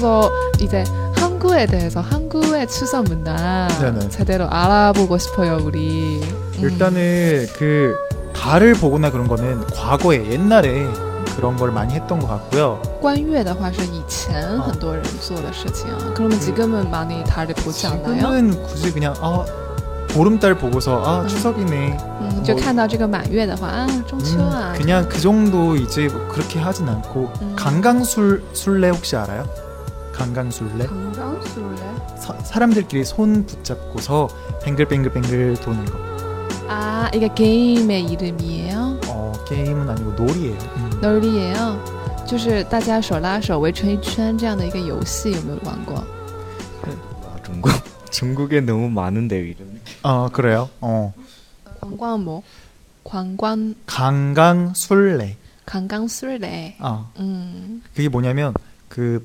그래서 이제 한국에 대해서 한국의 추석 문화 네네. 제대로 알아보고 싶어요 우리. 음. 일단은 그 달을 보거나 그런 거는 과거에 옛날에 그런 걸 많이 했던 것 같고요. 观月的话是以前很多人做的事情啊。그러면지금은많이달을보지않나요？ 지금은 굳이 그냥 아 보름달 보고서 아 음. 추석이네. 嗯，就看到这个满月的话啊，中秋 음, 啊， 그냥 그 정도 이제 뭐 그렇게 하진 않고 음. 강강술 술래 혹시 알아요? 강강술래? 사, 사람들끼리 손 붙잡고서 뱅글뱅글뱅글 도는 거. 아 이게 게임의 이름이에요? 어 게임은 아니고 놀이에요. 음. 널리예요. 就是大家手拉手围成一圈这样的一个游戏，有没有玩过？ 아, 중국 중국에 너무 많은데 이런. 어 그래요. 어 狂光魔，狂光 강강술래. 강강술래. 어 음, 그게 뭐냐면 그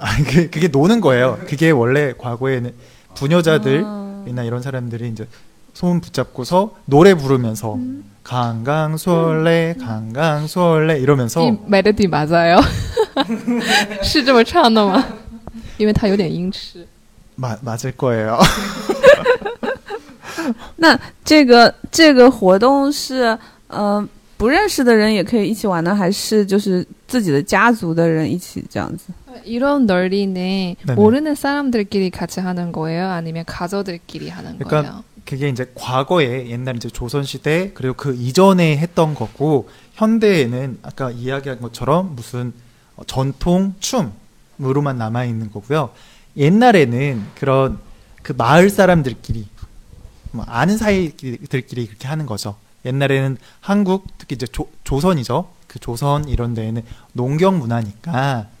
뭐 하는지 몰랐어요. 아, 그, 그게 노는 거예요. 그게 원래 과거에는 부녀자들이나 아. 이런 사람들이 이제 손 붙잡고서 노래 부르면서 강강솔래 강강솔래 이러면서 一 melody 马在哟，是这么唱的吗？因为它有点音痴。 마, 맞을 거예요. 那这个这个活动是呃不认识的人也可以一起玩呢，还是就是自己的家族的人一起这样子？ 이런 널리는 네네. 모르는 사람들끼리 같이 하는 거예요? 아니면 가족들끼리 하는 그러니까 거예요? 그게 이제 과거에 옛날 이제 조선 시대 그리고 그 이전에 했던 거고 현대에는 아까 이야기한 것처럼 무슨 어, 전통 춤으로만 남아 있는 거고요. 옛날에는 그런 그 마을 사람들끼리 뭐 아는 사이들끼리 그렇게 하는 거죠. 옛날에는 한국 특히 이제 조, 조선이죠. 그 조선 이런 데에는 농경 문화니까 음,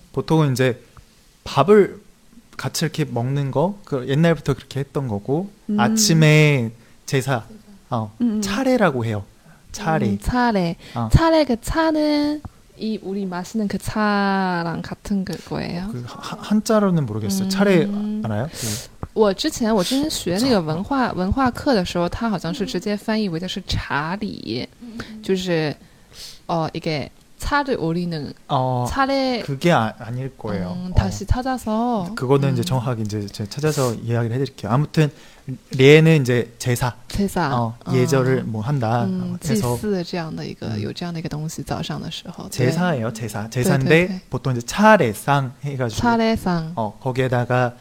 보통은 이제 밥을 같이 이렇게 먹는 거, 그 옛날부터 그렇게 했던 거고 음. 아침에 제사, 어, 嗯，嗯 차례라고 해요. 차례. 음, 차례. 어. 차례 그 차는 이 우리 마시는 그 차랑 같은 그거예요. 그 하- 한자로는 모르겠어요. 음. 차례 알아요? 그 我之前我之前学那个文化文化课的时候，它好像是直接翻译为的是茶礼，就是哦一个 차를 올리는 어, 차례 그게 아, 닐 거예요. 음, 어. 다시 어. 찾아서 그거는 음. 이제 정확하게 이제 찾아서 이야기를 해드릴게요. 아무튼 레는 이제 제사, 제사 어, 어. 예절을 뭐 한다. 음, 어, 그래서 음, 제사예요, 제사. 네, 제사인데 네, 네. 보통 이제 차례상 해가지고 차례상 어 거기에다가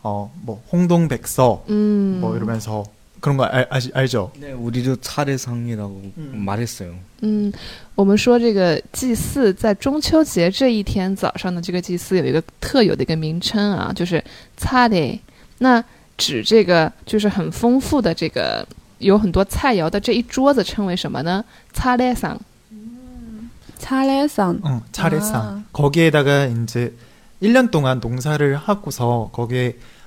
어뭐 홍동백서 음. 뭐 이러면서 그런 거 알, 아시, 알죠? 네, 우리도 차례상이라고 음. 말했어요. 嗯，我们说这个祭祀在中秋节这一天早上的这个祭祀有一个特有的一个名称啊，就是차례。那指这个就是很丰富的这个有很多菜肴的这一桌子称为什么呢？차례상。 차례상 응, 차례상. 아. 거기에다가 이제 1년 동안 농사를 하고서 거기에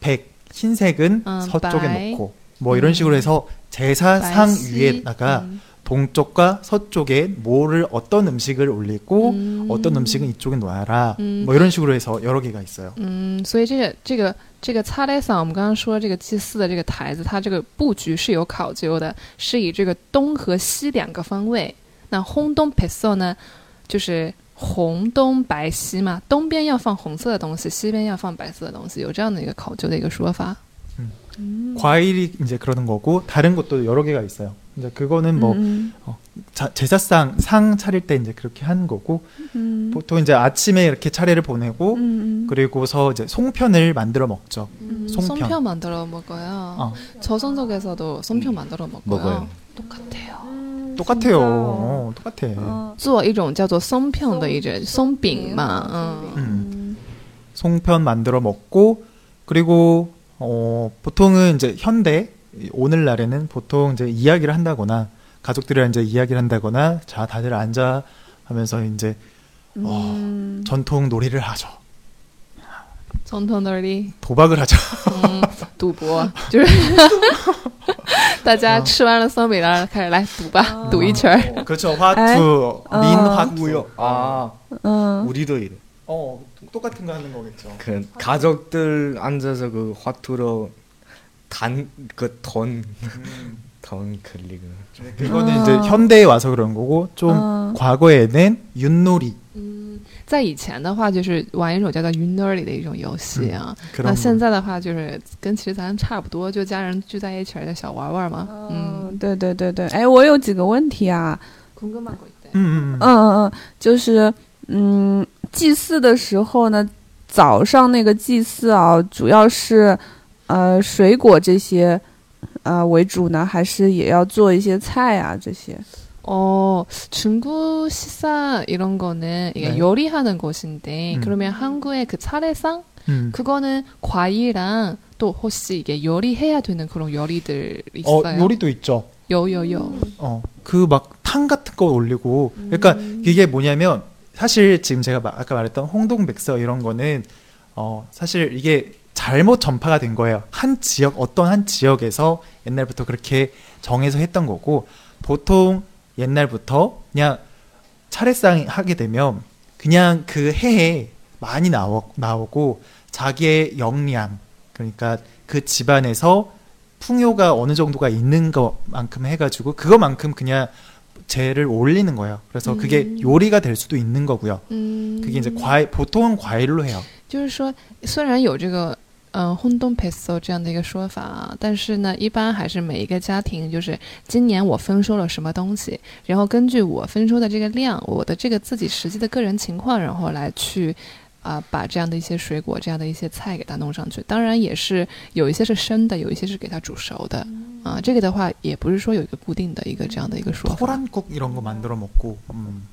嗯， 백 흰색은 음, 서쪽에 바이. 놓고 뭐 이런 음. 식으로 해서 제사상 말씨, 위에다가 음. 동쪽과 서쪽에 뭐를 어떤 음식을 올리고 음. 어떤 음식은 이쪽에 놔라. 음. 뭐 이런 식으로 해서 여러 개가 있어요.嗯，所以这个这个这个擦雷桑，我们刚刚说这个祭祀的这个台子，它这个布局是有考究的，是以这个东和西两个方位。那红东北色呢，就是 红东白西嘛，东边要放红色的东西，西边要放白色的东西，有这样的一个考究的一个说法。 과일이 이제 그러는 거고 다른 것도 여러 개가 있어요. 이제 그거는 뭐 嗯 자- 제사상 상 차릴 때 이제 그렇게 하는 거고 嗯 보통 이제 아침에 이렇게 차례를 보내고 嗯 그리고서 이제 송편을 만들어 먹죠. 음, 송편. 송편 만들어 먹어요. 어, 저선석에서도 송편 만들어 먹어요. 먹어요. 똑같아요. 嗯 똑같아요. 어, 똑같아. 嗯做一种叫做松片的一种松饼嘛，嗯 음. 송편 만들어 먹고 그리고 어, 보통은 이제 현대 오늘날에는 보통 이제 이야기를 한다거나 가족들이랑 이제 이야기를 한다거나 자 다들 앉아 하면서 이제 어, 嗯 전통 놀이를 하죠. 从头到尾， 도박을 하죠. 嗯，赌博就是大家吃完了松饼，然后开始来赌吧，赌一圈儿。 그렇죠. 화투, 에? 민 어. 화투요. 아, 嗯 우리도 이래. 어, 똑같은 거 하는 거겠죠. 그 가족들 앉아서 그 화투로 단 그 돈 돈 걸리고. 그거는 이제 현대에 와서 그런 거고 좀 음. 과거에는 윷놀이 嗯，在以前的话，就是玩一种叫做云朵里的一种游戏啊。 그런 那 거. 现在的话，就是跟其实咱差不多，就家人聚在一起儿的小玩玩嘛。嗯，嗯，对对对对，哎，我有几个问题啊， 궁금한거 있대. 음, 음, 음. 嗯嗯嗯，就是嗯，祭祀的时候呢，早上那个祭祀啊，主要是呃水果这些 呃为主呢，还是也要做一些菜啊这些？ 어, 중국 식사 이런 거는 이게 네. 요리하는 곳인데 음. 그러면 한국의 그 차례상 음. 그거는 과일이랑 또 혹시 이게 요리해야 되는 그런 요리들 어, 있어요? 요리도 있죠. 요요요. 어, 그 막 탕 같은 거 올리고, 그러니까 이게 뭐냐면 사실 지금 제가 마- 아까 말했던 홍동백서 이런 거는 어, 사실 이게 잘못 전파가 된 거예요. 한 지역 어떤 한 지역에서 옛날부터 그렇게 정해서 했던 거고 보통 옛날부터 그냥 차례상 하게 되면 그냥 그 해에 많이 나오, 나오고 자기의 역량 그러니까 그 집안에서 풍요가 어느 정도가 있는 것만큼 해가지고 그거만큼 그냥 재를 올리는 거예요. 그래서 그게 음. 요리가 될 수도 있는 거고요. 嗯， 그게 이제 과일 보통은 과일로 해요. 就是说，虽然有这个嗯轰动 peso 这样的一个说法啊，但是呢，一般还是每一个家庭就是今年我丰收了什么东西，然后根据我丰收的这个量，我的这个自己实际的个人情况，然后来去。啊、把这样的一些水果、这样的一些菜给它弄上去，当然也是有一些是生的，有一些是给它煮熟的，啊，这个的话也不是说有一个固定的一个这样的一个说法。 토란국 이런 거 만들어 먹고 음.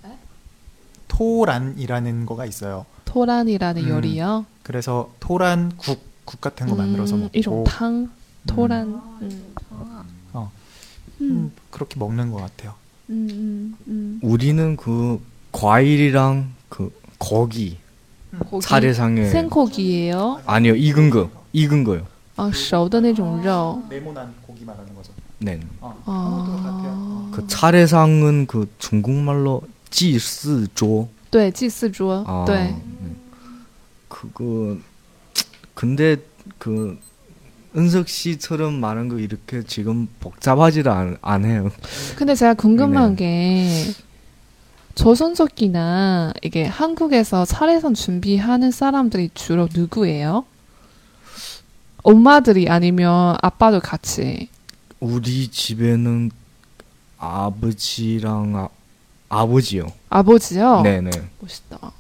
토란이라는 거가 있어요. 토란이라는 음. 요리요. 그래서 토란국 국 같은 거 만들어서 음, 먹고 一种汤， 토란. 음. 어. 嗯 음, 그렇게 먹는 것 같아요. 嗯嗯嗯 우리는 그 과일이랑 그 고기 고기. 차례상에 생고기예요. 아니요 익은 거 익은 거요. 啊，熟的那种肉。 네모난 고기 말하는 거죠. 네. 어. 哦， 그 차례상은 그 중국말로 祭祀桌. 对，祭祀桌， 아, 对， 음. 그거 근데 그 은석 씨처럼 말한 거 이렇게 지금 복잡하지를 않, 않아요. 근데 제가 궁금한 게 조선족이나 이게 한국에서 차례상 준비하는 사람들이 주로 누구예요? 엄마들이 아니면 아빠도 같이. 우리 집에는 아버지랑 아, 아버지요. 아버지요? 네네. 멋있다.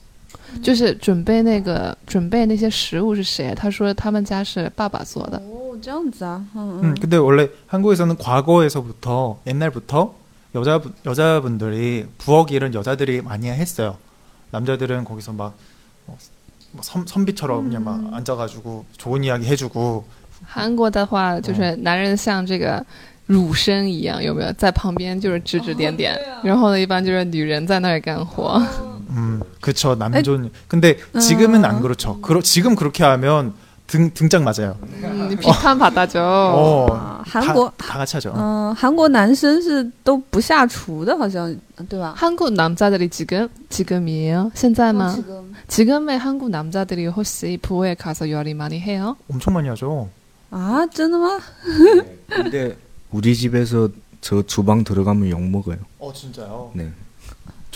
就是准备那个准备那些食物是谁？他说他们家是爸爸做的。哦，这样子啊，嗯 음, 근데 원래 한국에서는 과거에서부터 옛날부터 여자 여자분들이 부엌 일은 여자들이 많이 했어요. 남자들은 거기서 막 어, 뭐 선, 선비처럼 그냥 막 앉아가지고 좋은 이야기 해주고 韩国的话，就是男人像这个儒生一样，有没有在旁边就是指指点点？然后呢，一般就是女人在那儿干活。 음, 그쵸 남존. 근데 지금은 안 그렇죠. 그러, 지금 그렇게 하면 등 등짝 맞아요. 嗯，你批判받아죠。 어, 啊，韩国 다, 다 같이 하죠. 嗯，韩国男生是都不下厨的，好像对吧？ 한국 남자들이 지금 지금이에요? 现在吗? 지금. 지금의 한국 남자들이 혹시 부에 가서 요리 많이 해요? 엄청 많이 하죠. 아, 真的吗？ 근데 우리 집에서 저 주방 들어가면 욕 먹어요. 어 진짜요? 네.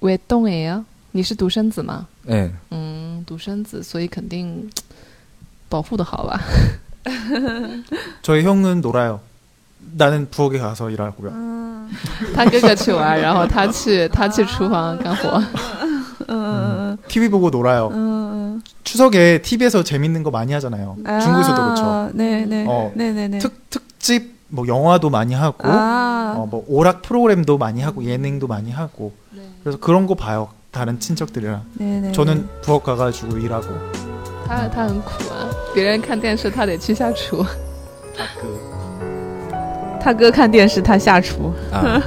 외동이에요? 你是独生子吗？ 네. 嗯，独生子，所以肯定保护的好吧？ 저희 형은 놀아요. 나는 부엌에 가서 일하고요. 嗯他哥哥去玩，然后他去他去厨房干活。嗯 TV 보고 놀아요. 嗯 추석에 TV에서 재밌는 거 많이 하잖아요. 嗯， 중국에서도 그렇죠. 啊对对 어 对对对， 특 특집 뭐 영화도 많이 하고 啊 어, 뭐 오락 프로그램도 많이 하고 예능도 많이 하고 그래서 그런 거 봐요. 다른 친척들이랑 对对， 저는 부엌 가가지고 일하고 他他很苦啊，别人看电视他得去下厨。他哥看电视，他下厨。 아,